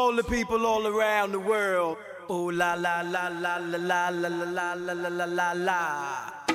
All the people all around the world. Oh la la la la la la la la la la la la la.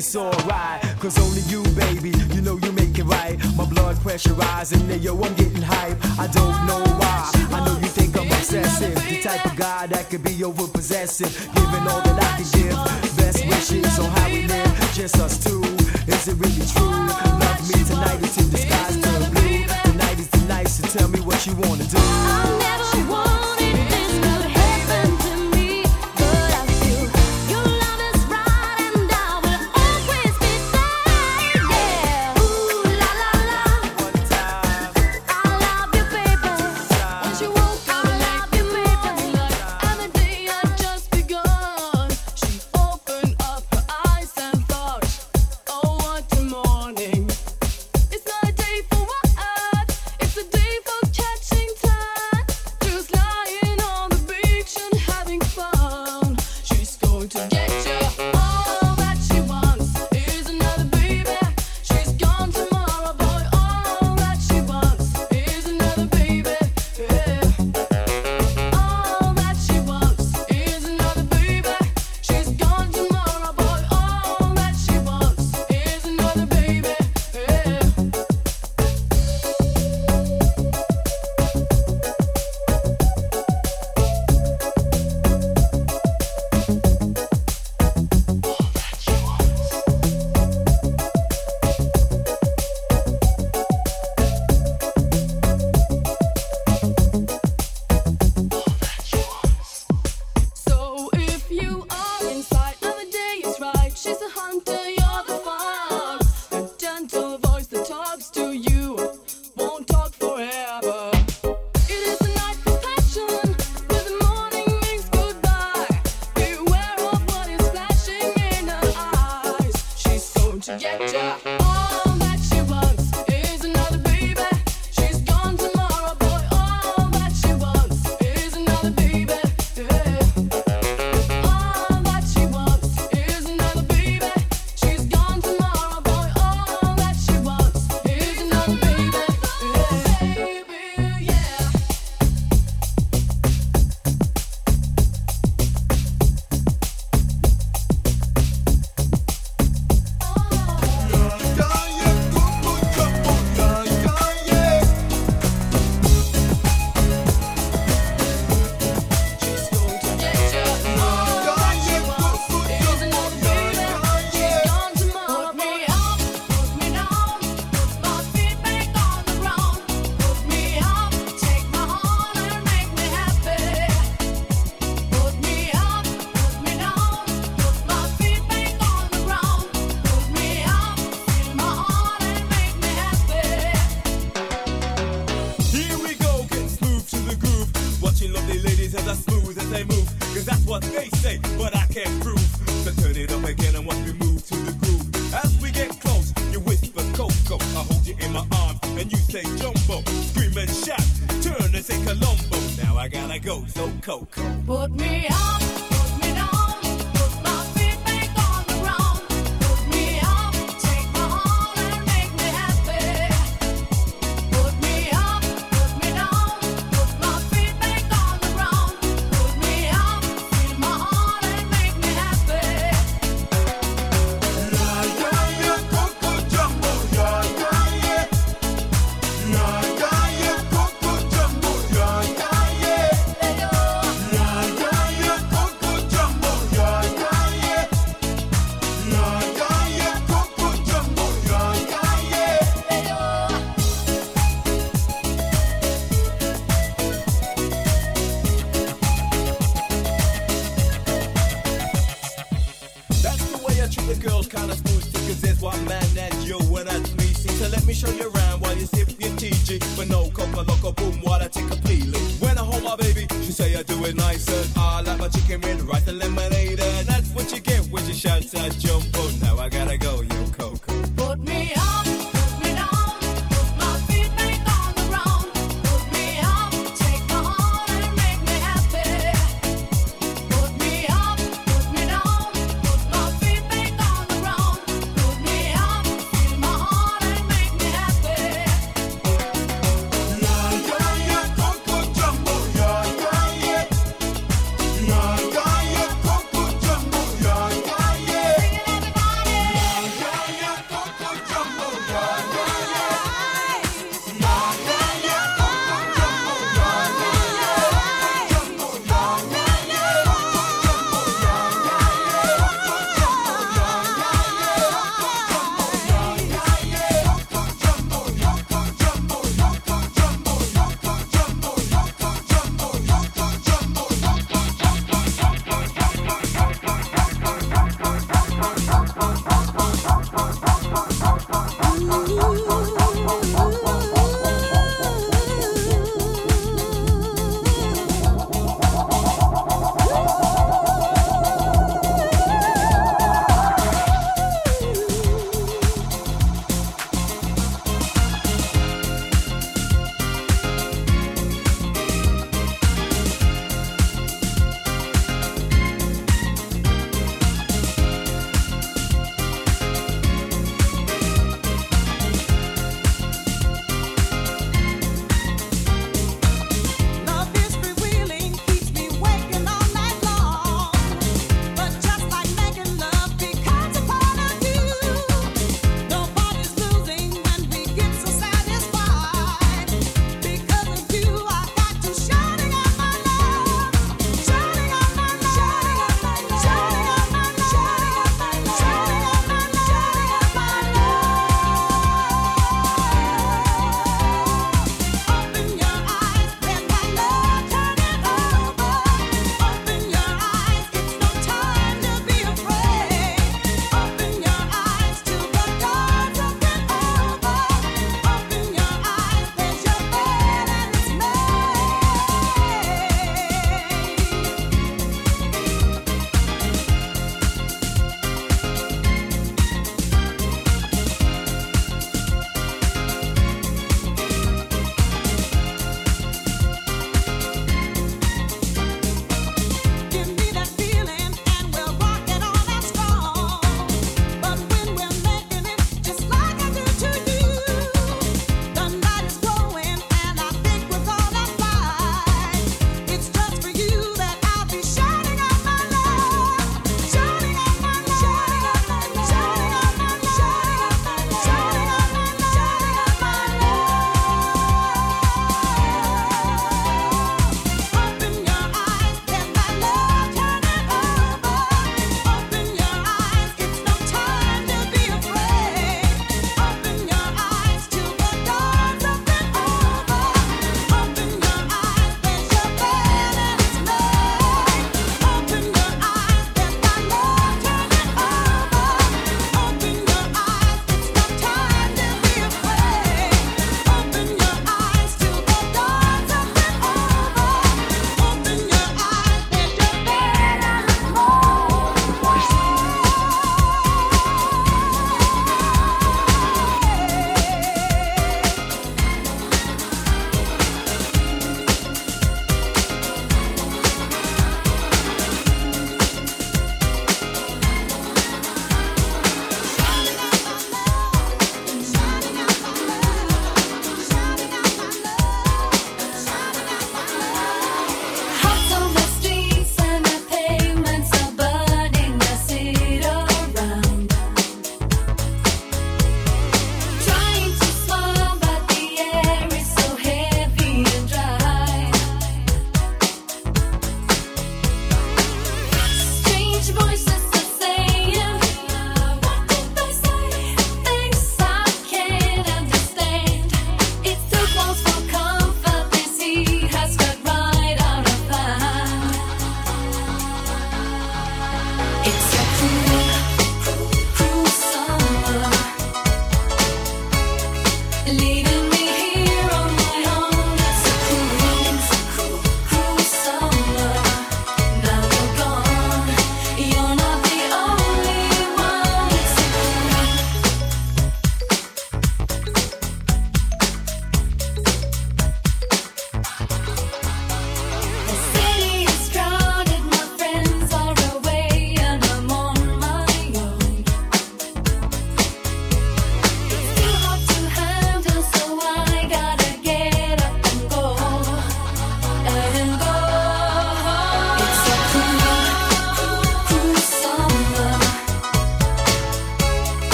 It's alright. Cause only you, baby, you know you make it right. My blood pressure rising, and yo, I'm getting hype. I don't know why, I know you think I'm obsessive. The type of guy that could be over possessive. Giving all that I can give. Best wishes on how we live, just us two. Is it really true? Love me tonight, it's in disguise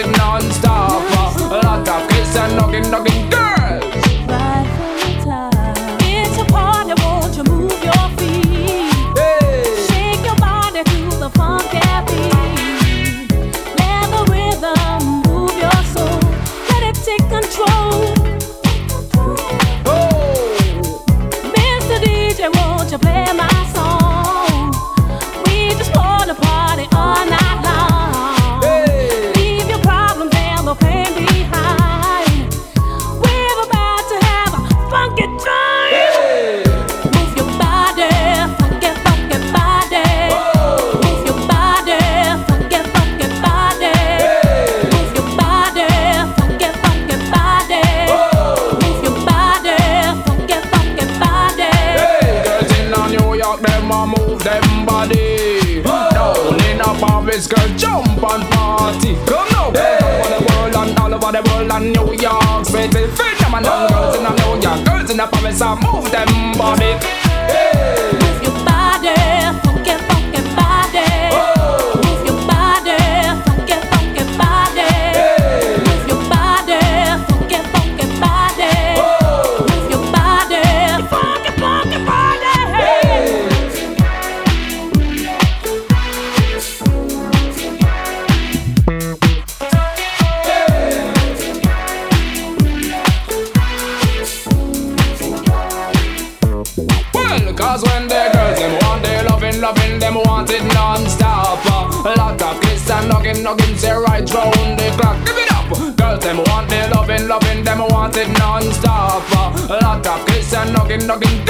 it non-stop. A lot of kids and knocking, knocking, girl. forest and move them body. in the ring.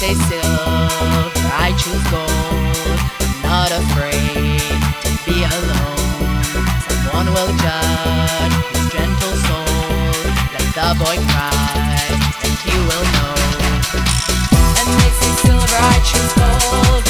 Say silver, I choose gold. Not afraid to be alone. Someone will judge his gentle soul. Let the boy cry, and he will know. And they say silver, I choose gold.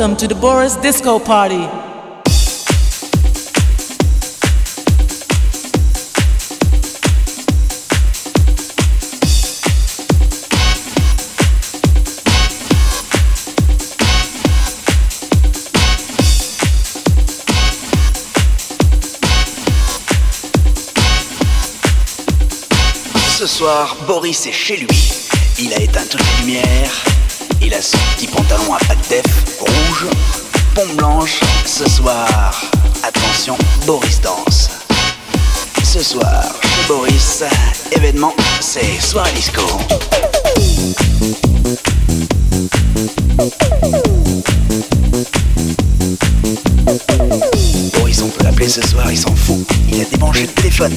welcome to the Boris Disco Party. Ce soir, Boris est chez lui. Il a éteint toutes les lumières. Il a son petit pantalon à pactef, rouge, pompe blanche. Ce soir, attention, Boris danse. Ce soir, chez Boris, événement, c'est soirée disco. Boris, on peut l'appeler ce soir, il s'en fout. Il a débranché le téléphone.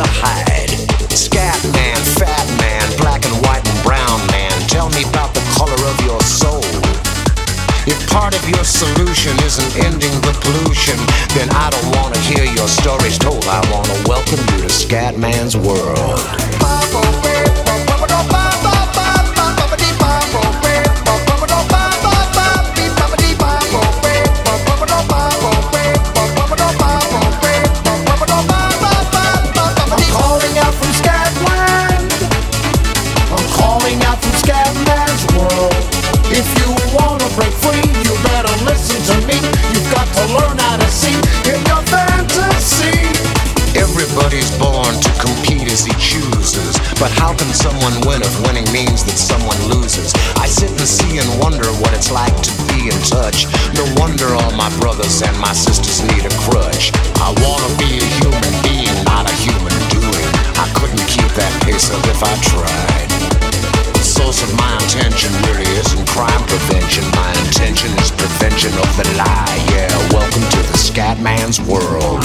to hide. Scat man, fat man, black and white and brown man, tell me about the color of your soul. If part of your solution isn't ending the pollution, then I don't wanna hear your stories told. I wanna welcome you to Scatman's world. version of the lie. Yeah, welcome to the Scatman's world.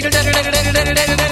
diddle diddle